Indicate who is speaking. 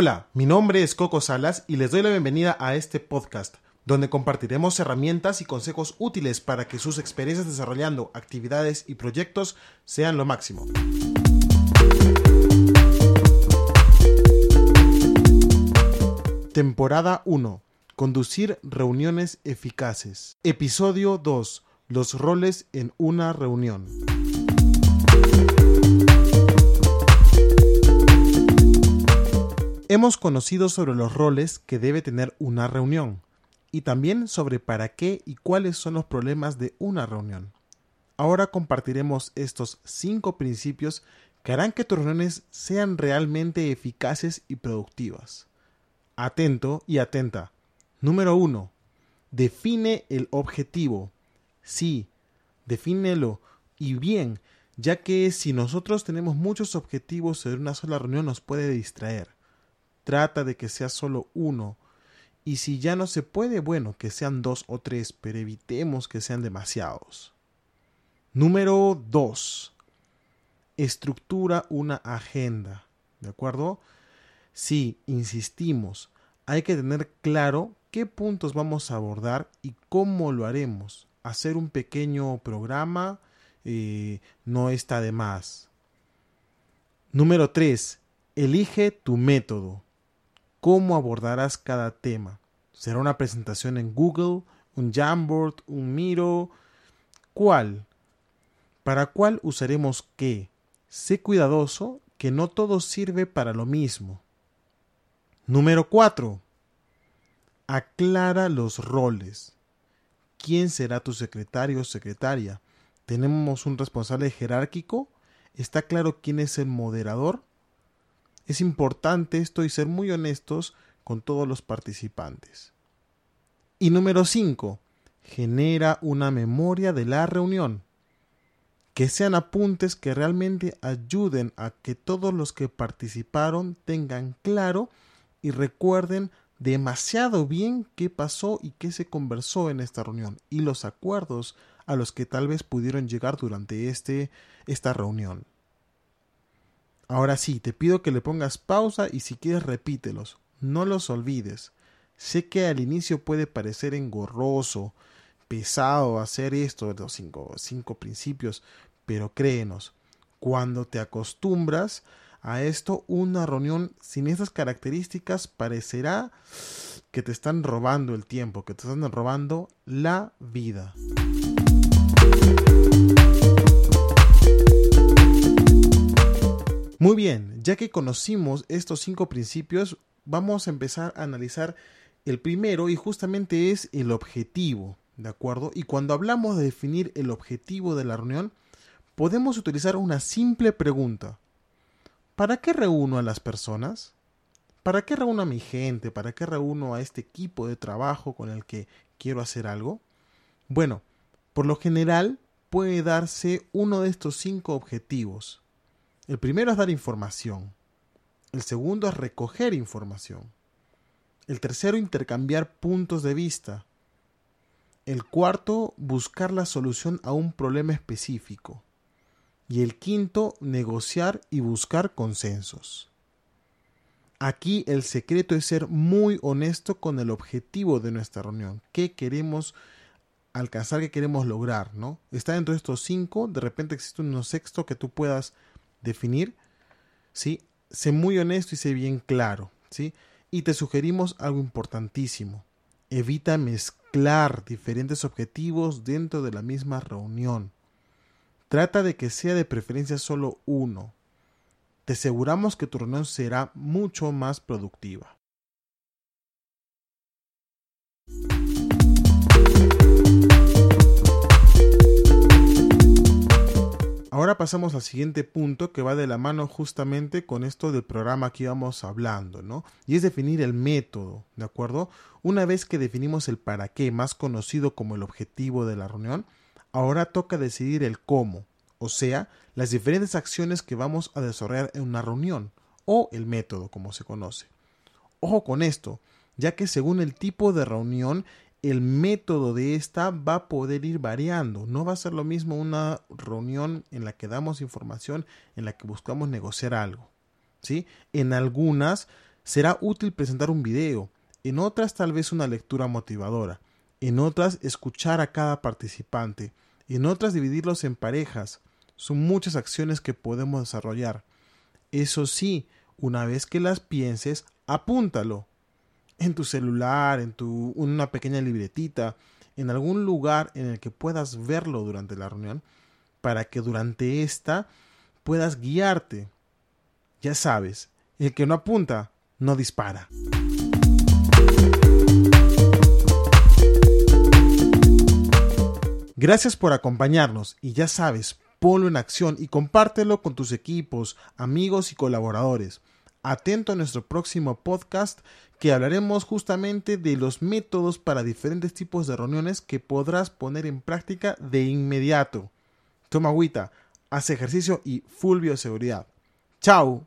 Speaker 1: Hola, mi nombre es Coco Salas y les doy la bienvenida a este podcast, donde compartiremos herramientas y consejos útiles para que sus experiencias desarrollando actividades y proyectos sean lo máximo. Temporada 1. Conducir reuniones eficaces. Episodio 2. Los roles en una reunión. Hemos conocido sobre los roles que debe tener una reunión y también sobre para qué y cuáles son los problemas de una reunión. Ahora compartiremos estos cinco principios que harán que tus reuniones sean realmente eficaces y productivas. Atento y atenta. Número 1. Define el objetivo. Sí, defínelo y bien, ya que si nosotros tenemos muchos objetivos en una sola reunión nos puede distraer. Trata de que sea solo uno. Y si ya no se puede, bueno, que sean dos o tres, pero evitemos que sean demasiados. Número 2. Estructura una agenda. ¿De acuerdo? Si insistimos, hay que tener claro qué puntos vamos a abordar y cómo lo haremos. Hacer un pequeño programa eh, no está de más. Número 3. Elige tu método cómo abordarás cada tema. ¿Será una presentación en Google, un Jamboard, un Miro? ¿Cuál? ¿Para cuál usaremos qué? Sé cuidadoso que no todo sirve para lo mismo. Número 4. Aclara los roles. ¿Quién será tu secretario o secretaria? ¿Tenemos un responsable jerárquico? ¿Está claro quién es el moderador? Es importante esto y ser muy honestos con todos los participantes. Y número 5. Genera una memoria de la reunión. Que sean apuntes que realmente ayuden a que todos los que participaron tengan claro y recuerden demasiado bien qué pasó y qué se conversó en esta reunión y los acuerdos a los que tal vez pudieron llegar durante este, esta reunión. Ahora sí, te pido que le pongas pausa y si quieres repítelos. No los olvides. Sé que al inicio puede parecer engorroso, pesado hacer esto los cinco, cinco principios, pero créenos, cuando te acostumbras a esto, una reunión sin esas características parecerá que te están robando el tiempo, que te están robando la vida. Muy bien, ya que conocimos estos cinco principios, vamos a empezar a analizar el primero y justamente es el objetivo, ¿de acuerdo? Y cuando hablamos de definir el objetivo de la reunión, podemos utilizar una simple pregunta. ¿Para qué reúno a las personas? ¿Para qué reúno a mi gente? ¿Para qué reúno a este equipo de trabajo con el que quiero hacer algo? Bueno, por lo general puede darse uno de estos cinco objetivos. El primero es dar información. El segundo es recoger información. El tercero, intercambiar puntos de vista. El cuarto, buscar la solución a un problema específico. Y el quinto, negociar y buscar consensos. Aquí el secreto es ser muy honesto con el objetivo de nuestra reunión. ¿Qué queremos alcanzar? ¿Qué queremos lograr? ¿no? Está dentro de estos cinco. De repente existe un sexto que tú puedas definir, ¿sí? Sé muy honesto y sé bien claro, ¿sí? Y te sugerimos algo importantísimo. Evita mezclar diferentes objetivos dentro de la misma reunión. Trata de que sea de preferencia solo uno. Te aseguramos que tu reunión será mucho más productiva. Ahora pasamos al siguiente punto que va de la mano justamente con esto del programa que íbamos hablando, ¿no? Y es definir el método, ¿de acuerdo? Una vez que definimos el para qué, más conocido como el objetivo de la reunión, ahora toca decidir el cómo, o sea, las diferentes acciones que vamos a desarrollar en una reunión, o el método, como se conoce. Ojo con esto, ya que según el tipo de reunión el método de esta va a poder ir variando. No va a ser lo mismo una reunión en la que damos información, en la que buscamos negociar algo. ¿sí? En algunas será útil presentar un video, en otras tal vez una lectura motivadora, en otras escuchar a cada participante, en otras dividirlos en parejas. Son muchas acciones que podemos desarrollar. Eso sí, una vez que las pienses, apúntalo. En tu celular, en tu una pequeña libretita, en algún lugar en el que puedas verlo durante la reunión, para que durante esta puedas guiarte. Ya sabes, el que no apunta, no dispara. Gracias por acompañarnos y ya sabes, ponlo en acción y compártelo con tus equipos, amigos y colaboradores. Atento a nuestro próximo podcast que hablaremos justamente de los métodos para diferentes tipos de reuniones que podrás poner en práctica de inmediato. Toma agüita, haz ejercicio y full bioseguridad. ¡Chao!